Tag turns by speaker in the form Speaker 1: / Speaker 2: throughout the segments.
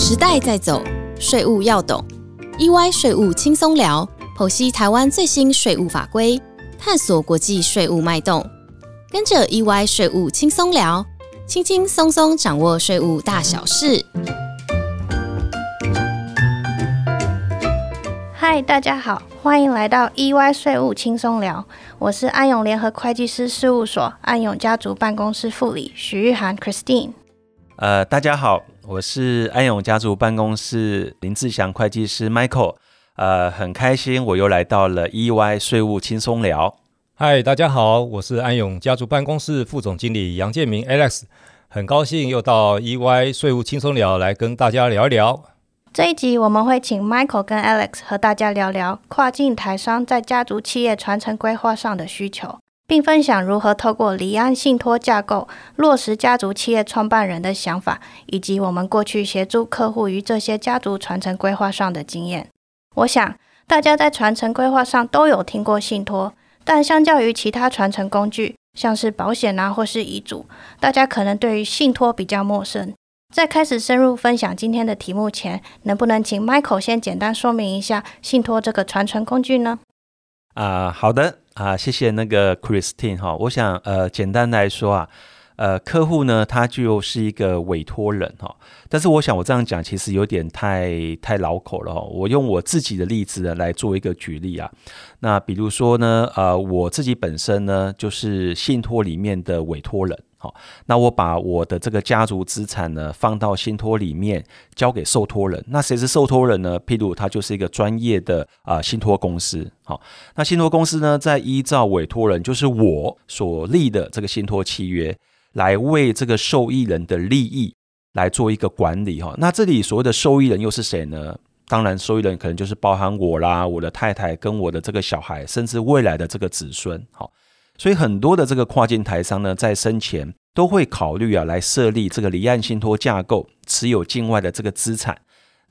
Speaker 1: 时代在走，税务要懂。EY 税务轻松聊，剖析台湾最新税务法规，探索国际税务脉动。跟着 EY 税务轻松聊，轻轻松松掌握税务大小事。
Speaker 2: 嗨，大家好，欢迎来到 EY 税务轻松聊。我是安永联合会计师事务所安永家族办公室副理许玉涵 Christine。
Speaker 3: 呃，大家好，我是安永家族办公室林志祥会计师 Michael。呃，很开心我又来到了 EY 税务轻松聊。
Speaker 4: 嗨，大家好，我是安永家族办公室副总经理杨建明 Alex。很高兴又到 EY 税务轻松聊来跟大家聊一聊。
Speaker 2: 这一集我们会请 Michael 跟 Alex 和大家聊聊跨境台商在家族企业传承规划上的需求。并分享如何透过离岸信托架构落实家族企业创办人的想法，以及我们过去协助客户于这些家族传承规划上的经验。我想大家在传承规划上都有听过信托，但相较于其他传承工具，像是保险啊或是遗嘱，大家可能对于信托比较陌生。在开始深入分享今天的题目前，能不能请 Michael 先简单说明一下信托这个传承工具呢？
Speaker 3: 啊，好的。啊，谢谢那个 Christine 哈，我想呃，简单来说啊，呃，客户呢，他就是一个委托人哈，但是我想我这样讲其实有点太太老口了哈，我用我自己的例子呢来做一个举例啊，那比如说呢，呃，我自己本身呢就是信托里面的委托人。好，那我把我的这个家族资产呢放到信托里面，交给受托人。那谁是受托人呢？譬如他就是一个专业的啊信托公司。好，那信托公司呢，在依照委托人，就是我所立的这个信托契约，来为这个受益人的利益来做一个管理。哈，那这里所谓的受益人又是谁呢？当然，受益人可能就是包含我啦，我的太太跟我的这个小孩，甚至未来的这个子孙。好。所以很多的这个跨境台商呢，在生前都会考虑啊，来设立这个离岸信托架构，持有境外的这个资产，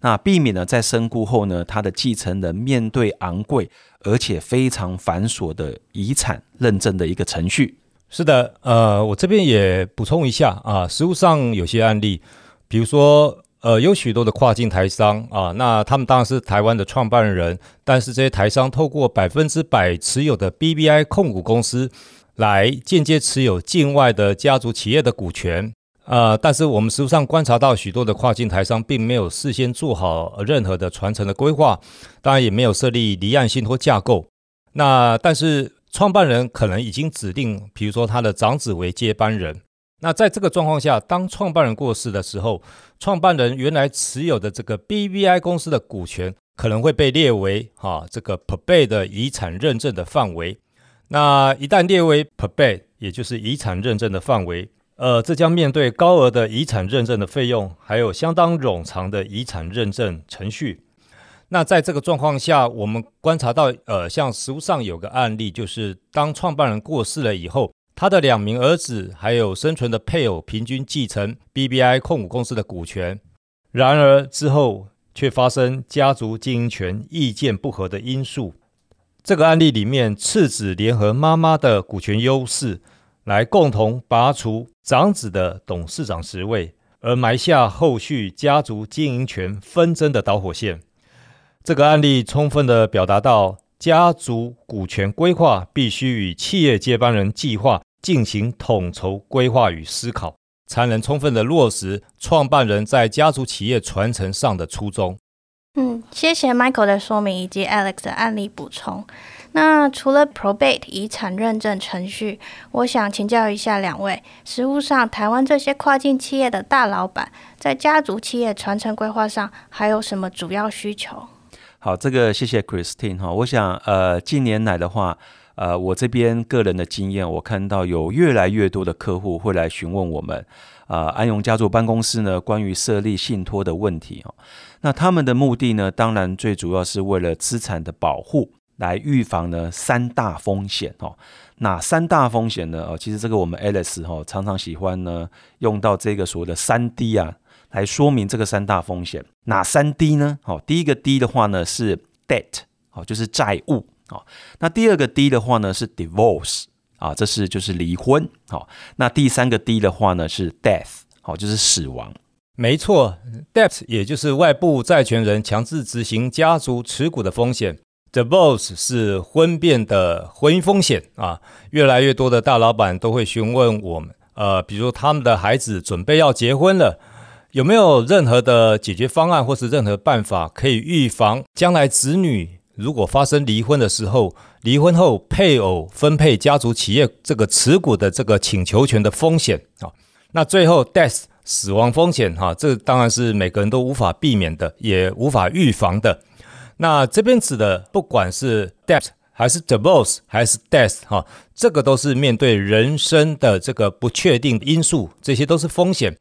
Speaker 3: 那避免呢在身故后呢，他的继承人面对昂贵而且非常繁琐的遗产认证的一个程序。
Speaker 4: 是的，呃，我这边也补充一下啊，实务上有些案例，比如说。呃，有许多的跨境台商啊，那他们当然是台湾的创办人，但是这些台商透过百分之百持有的 BBI 控股公司来间接持有境外的家族企业的股权。呃，但是我们实际上观察到许多的跨境台商并没有事先做好任何的传承的规划，当然也没有设立离岸信托架构。那但是创办人可能已经指定，比如说他的长子为接班人。那在这个状况下，当创办人过世的时候，创办人原来持有的这个 BVI 公司的股权可能会被列为哈这个 p e 的遗产认证的范围。那一旦列为 p e 也就是遗产认证的范围，呃，这将面对高额的遗产认证的费用，还有相当冗长的遗产认证程序。那在这个状况下，我们观察到，呃，像实物上有个案例，就是当创办人过世了以后。他的两名儿子还有生存的配偶平均继承 BBI 控股公司的股权，然而之后却发生家族经营权意见不合的因素。这个案例里面，次子联合妈妈的股权优势，来共同拔除长子的董事长职位，而埋下后续家族经营权纷争的导火线。这个案例充分的表达到，家族股权规划必须与企业接班人计划。进行统筹规划与思考，才能充分的落实创办人在家族企业传承上的初衷。
Speaker 2: 嗯，谢谢 Michael 的说明以及 Alex 的案例补充。那除了 Probate 遗产认证程序，我想请教一下两位，实务上台湾这些跨境企业的大老板在家族企业传承规划上还有什么主要需求？
Speaker 3: 好，这个谢谢 Christine 哈。我想呃，近年来的话。呃，我这边个人的经验，我看到有越来越多的客户会来询问我们，啊，安永家族办公室呢，关于设立信托的问题哦。那他们的目的呢，当然最主要是为了资产的保护，来预防呢三大风险哦。哪三大风险呢？哦，其实这个我们 Alice 哈常常喜欢呢用到这个所谓的三 D 啊，来说明这个三大风险。哪三 D 呢？好，第一个 D 的话呢是 debt，好，就是债务。好，那第二个 D 的话呢是 divorce 啊，这是就是离婚。好，那第三个 D 的话呢是 death，好，就是死亡。
Speaker 4: 没错，debt 也就是外部债权人强制执行家族持股的风险，divorce 是婚变的婚姻风险啊。越来越多的大老板都会询问我们，呃，比如他们的孩子准备要结婚了，有没有任何的解决方案或是任何办法可以预防将来子女如果发生离婚的时候，离婚后配偶分配家族企业这个持股的这个请求权的风险啊？那最后 death。死亡风险，哈，这当然是每个人都无法避免的，也无法预防的。那这边指的，不管是 death 还是 divorce 还是 death，哈，这个都是面对人生的这个不确定因素，这些都是风险。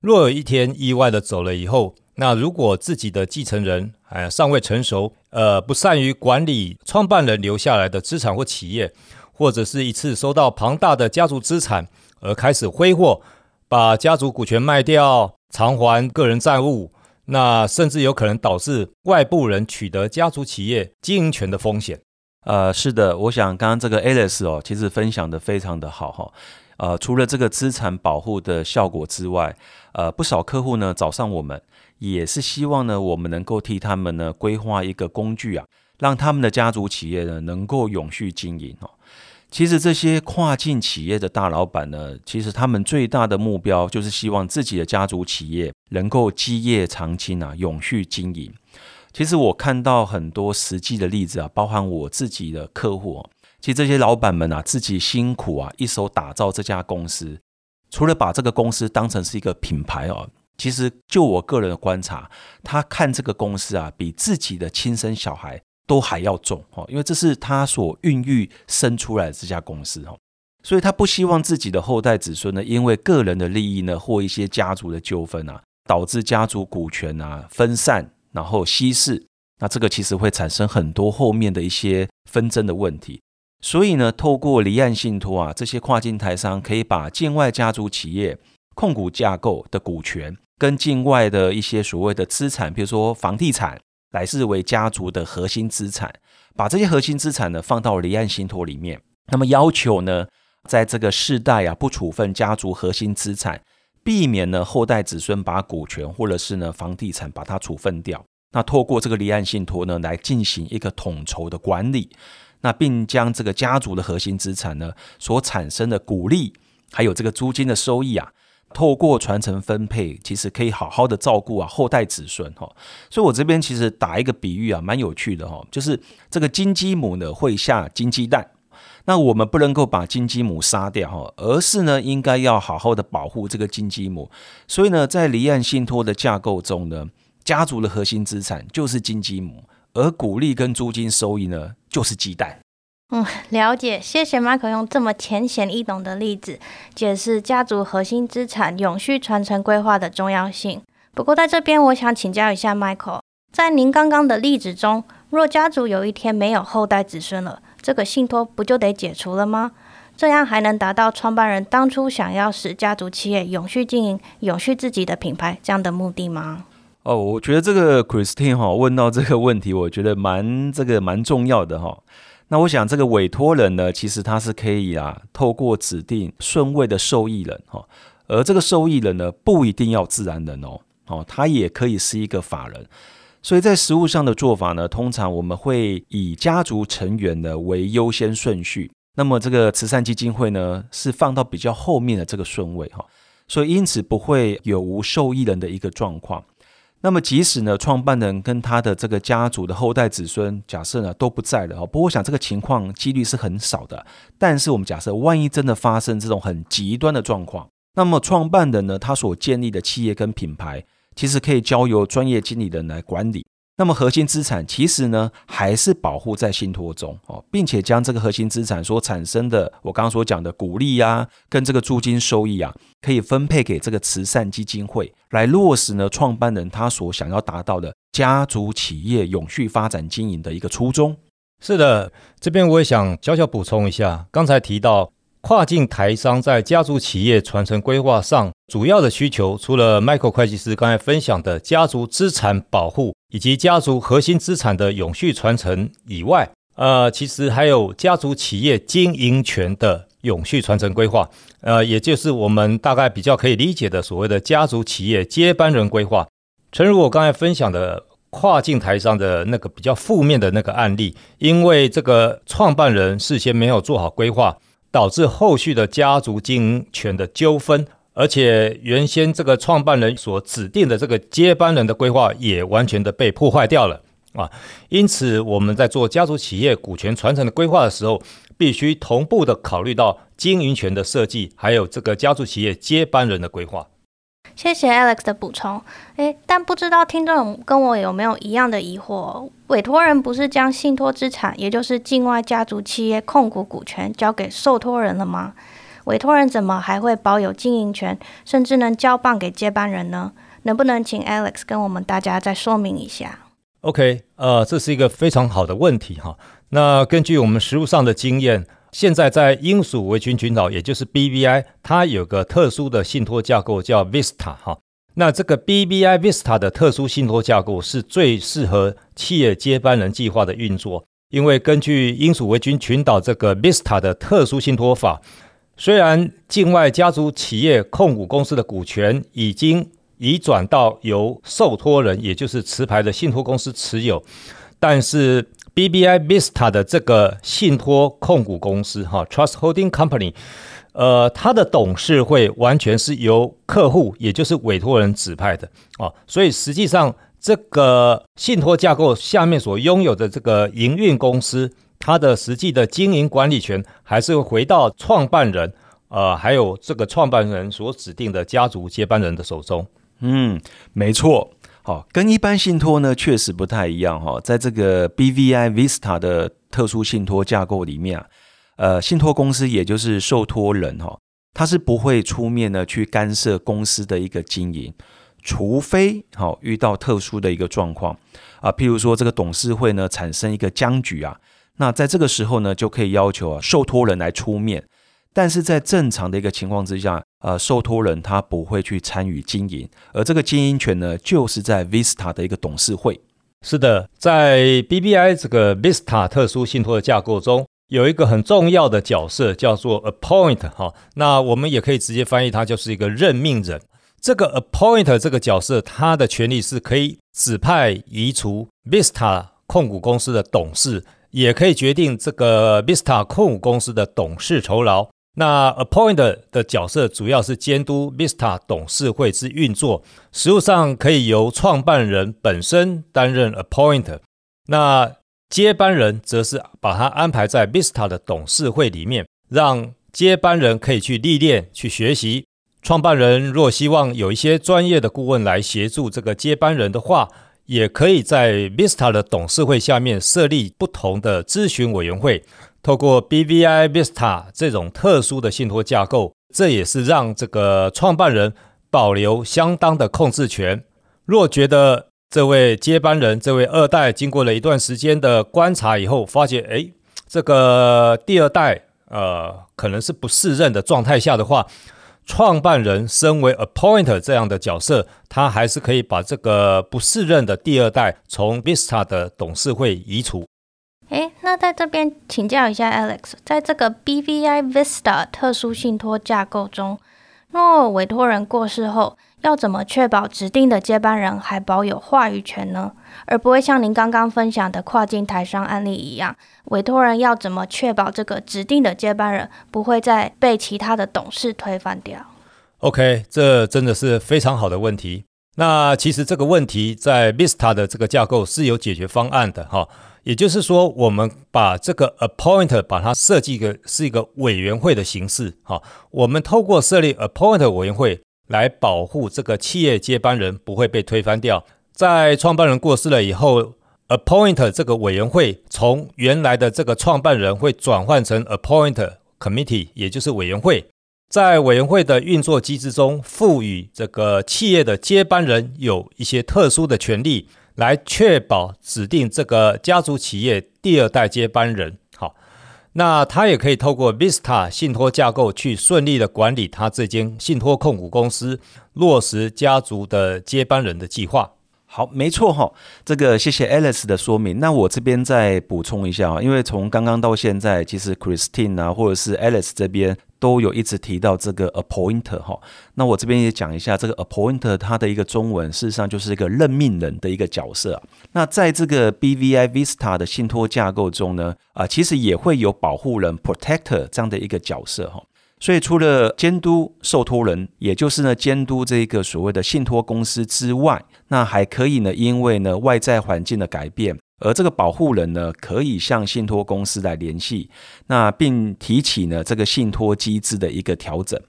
Speaker 4: 若有一天意外的走了以后，那如果自己的继承人哎尚未成熟，呃，不善于管理创办人留下来的资产或企业，或者是一次收到庞大的家族资产而开始挥霍。把家族股权卖掉，偿还个人债务，那甚至有可能导致外部人取得家族企业经营权的风险。
Speaker 3: 呃，是的，我想刚刚这个 Alice 哦，其实分享的非常的好哈。呃，除了这个资产保护的效果之外，呃，不少客户呢找上我们，也是希望呢我们能够替他们呢规划一个工具啊，让他们的家族企业呢能够永续经营哦。其实这些跨境企业的大老板呢，其实他们最大的目标就是希望自己的家族企业能够基业长青啊，永续经营。其实我看到很多实际的例子啊，包含我自己的客户，其实这些老板们啊，自己辛苦啊，一手打造这家公司，除了把这个公司当成是一个品牌哦，其实就我个人的观察，他看这个公司啊，比自己的亲生小孩。都还要重哦，因为这是他所孕育生出来的这家公司哦，所以他不希望自己的后代子孙呢，因为个人的利益呢，或一些家族的纠纷啊，导致家族股权啊分散，然后稀释，那这个其实会产生很多后面的一些纷争的问题。所以呢，透过离岸信托啊，这些跨境台商可以把境外家族企业控股架构的股权跟境外的一些所谓的资产，比如说房地产。来视为家族的核心资产，把这些核心资产呢放到离岸信托里面。那么要求呢，在这个世代啊不处分家族核心资产，避免呢后代子孙把股权或者是呢房地产把它处分掉。那透过这个离岸信托呢来进行一个统筹的管理，那并将这个家族的核心资产呢所产生的股利，还有这个租金的收益啊。透过传承分配，其实可以好好的照顾啊后代子孙哈，所以我这边其实打一个比喻啊，蛮有趣的哈，就是这个金鸡母呢会下金鸡蛋，那我们不能够把金鸡母杀掉哈，而是呢应该要好好的保护这个金鸡母，所以呢在离岸信托的架构中呢，家族的核心资产就是金鸡母，而股利跟租金收益呢就是鸡蛋。
Speaker 2: 嗯，了解。谢谢 Michael 用这么浅显易懂的例子解释家族核心资产永续传承规划的重要性。不过，在这边我想请教一下 Michael，在您刚刚的例子中，若家族有一天没有后代子孙了，这个信托不就得解除了吗？这样还能达到创办人当初想要使家族企业永续经营、永续自己的品牌这样的目的吗？
Speaker 3: 哦，我觉得这个 Christine 哈问到这个问题，我觉得蛮这个蛮重要的哈。那我想，这个委托人呢，其实他是可以啊，透过指定顺位的受益人哈，而这个受益人呢，不一定要自然人哦，哦，他也可以是一个法人。所以在实务上的做法呢，通常我们会以家族成员呢为优先顺序，那么这个慈善基金会呢是放到比较后面的这个顺位哈，所以因此不会有无受益人的一个状况。那么，即使呢，创办人跟他的这个家族的后代子孙，假设呢都不在了哦。不过，我想这个情况几率是很少的。但是，我们假设万一真的发生这种很极端的状况，那么创办人呢，他所建立的企业跟品牌，其实可以交由专业经理人来管理。那么核心资产其实呢，还是保护在信托中哦，并且将这个核心资产所产生的，我刚刚所讲的股利呀，跟这个租金收益啊，可以分配给这个慈善基金会，来落实呢创办人他所想要达到的家族企业永续发展经营的一个初衷。
Speaker 4: 是的，这边我也想小小补充一下，刚才提到。跨境台商在家族企业传承规划上，主要的需求除了 Michael 会计师刚才分享的家族资产保护以及家族核心资产的永续传承以外，呃，其实还有家族企业经营权的永续传承规划，呃，也就是我们大概比较可以理解的所谓的家族企业接班人规划。诚如我刚才分享的跨境台商的那个比较负面的那个案例，因为这个创办人事先没有做好规划，导致后续的家族经营权的纠纷，而且原先这个创办人所指定的这个接班人的规划也完全的被破坏掉了啊。因此，我们在做家族企业股权传承的规划的时候，必须同步的考虑到经营权的设计，还有这个家族企业接班人的规划。
Speaker 2: 谢谢 Alex 的补充。诶，但不知道听众跟我有没有一样的疑惑？委托人不是将信托资产，也就是境外家族企业控股股权交给受托人了吗？委托人怎么还会保有经营权，甚至能交棒给接班人呢？能不能请 Alex 跟我们大家再说明一下
Speaker 4: ？OK，呃，这是一个非常好的问题哈。那根据我们实务上的经验。现在在英属维群群岛，也就是 BVI，它有个特殊的信托架构叫 Vista 哈。那这个 BVI Vista 的特殊信托架构是最适合企业接班人计划的运作，因为根据英属维群群岛这个 Vista 的特殊信托法，虽然境外家族企业控股公司的股权已经移转到由受托人，也就是持牌的信托公司持有，但是 BBI Vista 的这个信托控股公司，哈，Trust Holding Company，呃，它的董事会完全是由客户，也就是委托人指派的，哦，所以实际上这个信托架构下面所拥有的这个营运公司，它的实际的经营管理权还是回到创办人，呃，还有这个创办人所指定的家族接班人的手中。
Speaker 3: 嗯，没错。好，跟一般信托呢确实不太一样哈，在这个 BVI Vista 的特殊信托架构里面啊，呃，信托公司也就是受托人哈，他是不会出面呢去干涉公司的一个经营，除非好遇到特殊的一个状况啊，譬如说这个董事会呢产生一个僵局啊，那在这个时候呢就可以要求啊受托人来出面。但是在正常的一个情况之下，呃，受托人他不会去参与经营，而这个经营权呢，就是在 Vista 的一个董事会。
Speaker 4: 是的，在 BBI 这个 Vista 特殊信托的架构中，有一个很重要的角色叫做 Appoint 哈，那我们也可以直接翻译它就是一个任命人。这个 Appoint 这个角色，他的权利是可以指派移除 Vista 控股公司的董事，也可以决定这个 Vista 控股公司的董事酬劳。那 appoint 的角色主要是监督 Vista 董事会之运作，实务上可以由创办人本身担任 appoint，那接班人则是把他安排在 Vista 的董事会里面，让接班人可以去历练、去学习。创办人若希望有一些专业的顾问来协助这个接班人的话，也可以在 Vista 的董事会下面设立不同的咨询委员会。透过 BVI Vista 这种特殊的信托架构，这也是让这个创办人保留相当的控制权。若觉得这位接班人、这位二代经过了一段时间的观察以后，发觉哎，这个第二代呃可能是不适任的状态下的话，创办人身为 Appointer 这样的角色，他还是可以把这个不适任的第二代从 Vista 的董事会移除。
Speaker 2: 诶，那在这边请教一下 Alex，在这个 BVI Vista 特殊信托架构中，若委托人过世后，要怎么确保指定的接班人还保有话语权呢？而不会像您刚刚分享的跨境台商案例一样，委托人要怎么确保这个指定的接班人不会再被其他的董事推翻掉
Speaker 4: ？OK，这真的是非常好的问题。那其实这个问题在 Vista 的这个架构是有解决方案的哈。也就是说，我们把这个 appoint 把它设计一个是一个委员会的形式，哈，我们透过设立 appoint 委员会来保护这个企业接班人不会被推翻掉。在创办人过世了以后，appoint 这个委员会从原来的这个创办人会转换成 appoint committee，也就是委员会，在委员会的运作机制中，赋予这个企业的接班人有一些特殊的权利。来确保指定这个家族企业第二代接班人，那他也可以透过 Vista 信托架构去顺利的管理他这间信托控股公司，落实家族的接班人的计划。
Speaker 3: 好，没错哈，这个谢谢 Alice 的说明。那我这边再补充一下啊，因为从刚刚到现在，其实 Christine 啊，或者是 Alice 这边都有一直提到这个 appointer 哈。那我这边也讲一下，这个 appointer 它的一个中文，事实上就是一个任命人的一个角色。那在这个 BVI Vista 的信托架构中呢，啊，其实也会有保护人 protector 这样的一个角色哈。所以，除了监督受托人，也就是呢监督这一个所谓的信托公司之外，那还可以呢，因为呢外在环境的改变，而这个保护人呢可以向信托公司来联系，那并提起呢这个信托机制的一个调整，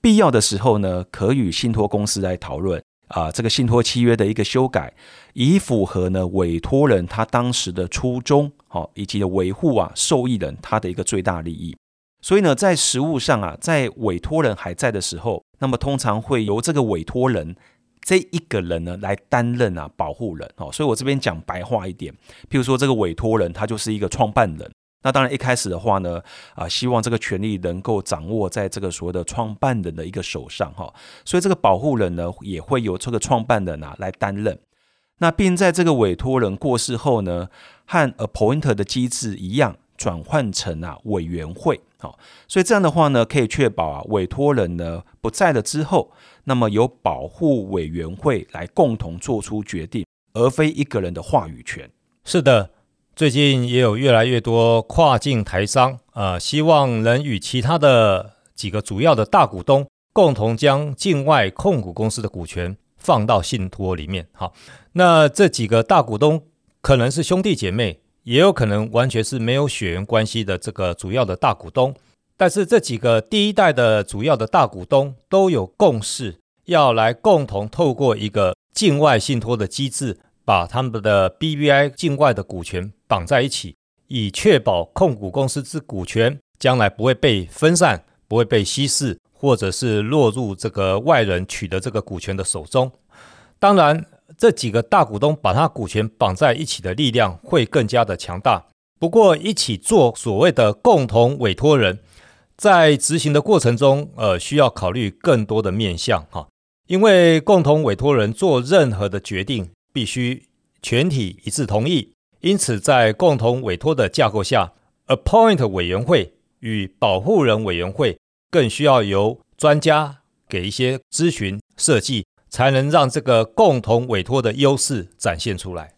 Speaker 3: 必要的时候呢，可与信托公司来讨论啊这个信托契约的一个修改，以符合呢委托人他当时的初衷，好以及维护啊受益人他的一个最大利益。所以呢，在实务上啊，在委托人还在的时候，那么通常会由这个委托人这一个人呢来担任啊保护人哦。所以我这边讲白话一点，譬如说这个委托人他就是一个创办人，那当然一开始的话呢，啊希望这个权利能够掌握在这个所谓的创办人的一个手上哈。所以这个保护人呢也会由这个创办人啊来担任。那并在这个委托人过世后呢，和 appointer 的机制一样。转换成啊委员会，好，所以这样的话呢，可以确保啊委托人呢不在了之后，那么由保护委员会来共同做出决定，而非一个人的话语权。
Speaker 4: 是的，最近也有越来越多跨境台商啊，希望能与其他的几个主要的大股东共同将境外控股公司的股权放到信托里面。好，那这几个大股东可能是兄弟姐妹。也有可能完全是没有血缘关系的这个主要的大股东，但是这几个第一代的主要的大股东都有共识，要来共同透过一个境外信托的机制，把他们的 BVI 境外的股权绑在一起，以确保控股公司之股权将来不会被分散，不会被稀释，或者是落入这个外人取得这个股权的手中。当然。这几个大股东把他股权绑在一起的力量会更加的强大。不过，一起做所谓的共同委托人，在执行的过程中，呃，需要考虑更多的面向哈。因为共同委托人做任何的决定，必须全体一致同意。因此，在共同委托的架构下，appoint 委员会与保护人委员会更需要由专家给一些咨询设计。才能让这个共同委托的优势展现出来。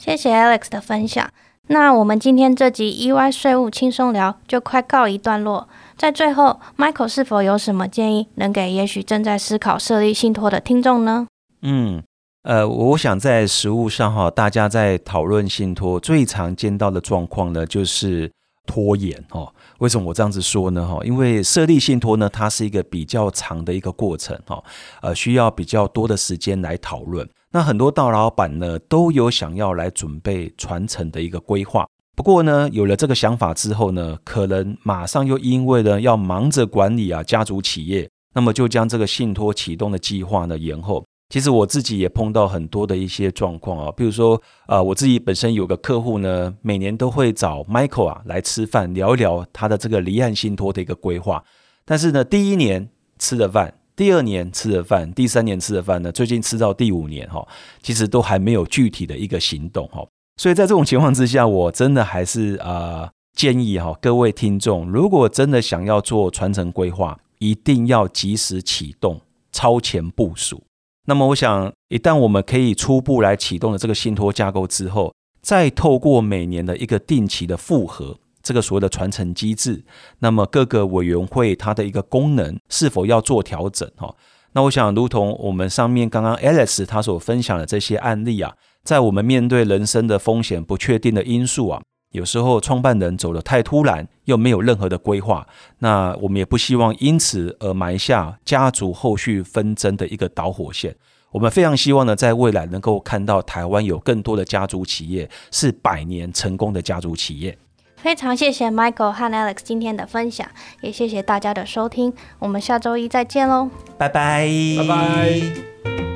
Speaker 2: 谢谢 Alex 的分享。那我们今天这集意外税务轻松聊就快告一段落。在最后，Michael 是否有什么建议，能给也许正在思考设立信托的听众呢？
Speaker 3: 嗯，呃，我想在实务上哈，大家在讨论信托最常见到的状况呢，就是拖延哦。为什么我这样子说呢？哈，因为设立信托呢，它是一个比较长的一个过程，哈，呃，需要比较多的时间来讨论。那很多大老板呢，都有想要来准备传承的一个规划。不过呢，有了这个想法之后呢，可能马上又因为呢要忙着管理啊家族企业，那么就将这个信托启动的计划呢延后。其实我自己也碰到很多的一些状况啊，比如说，呃，我自己本身有个客户呢，每年都会找 Michael 啊来吃饭，聊一聊他的这个离岸信托的一个规划。但是呢，第一年吃的饭，第二年吃的饭，第三年吃的饭呢，最近吃到第五年哈，其实都还没有具体的一个行动哈。所以在这种情况之下，我真的还是啊建议哈各位听众，如果真的想要做传承规划，一定要及时启动，超前部署。那么，我想，一旦我们可以初步来启动了这个信托架构之后，再透过每年的一个定期的复核，这个所谓的传承机制，那么各个委员会它的一个功能是否要做调整？哈，那我想，如同我们上面刚刚 Alex 他所分享的这些案例啊，在我们面对人生的风险不确定的因素啊。有时候创办人走得太突然，又没有任何的规划，那我们也不希望因此而埋下家族后续纷争的一个导火线。我们非常希望呢，在未来能够看到台湾有更多的家族企业是百年成功的家族企业。
Speaker 2: 非常谢谢 Michael 和 Alex 今天的分享，也谢谢大家的收听。我们下周一再见喽，
Speaker 3: 拜拜，
Speaker 4: 拜拜。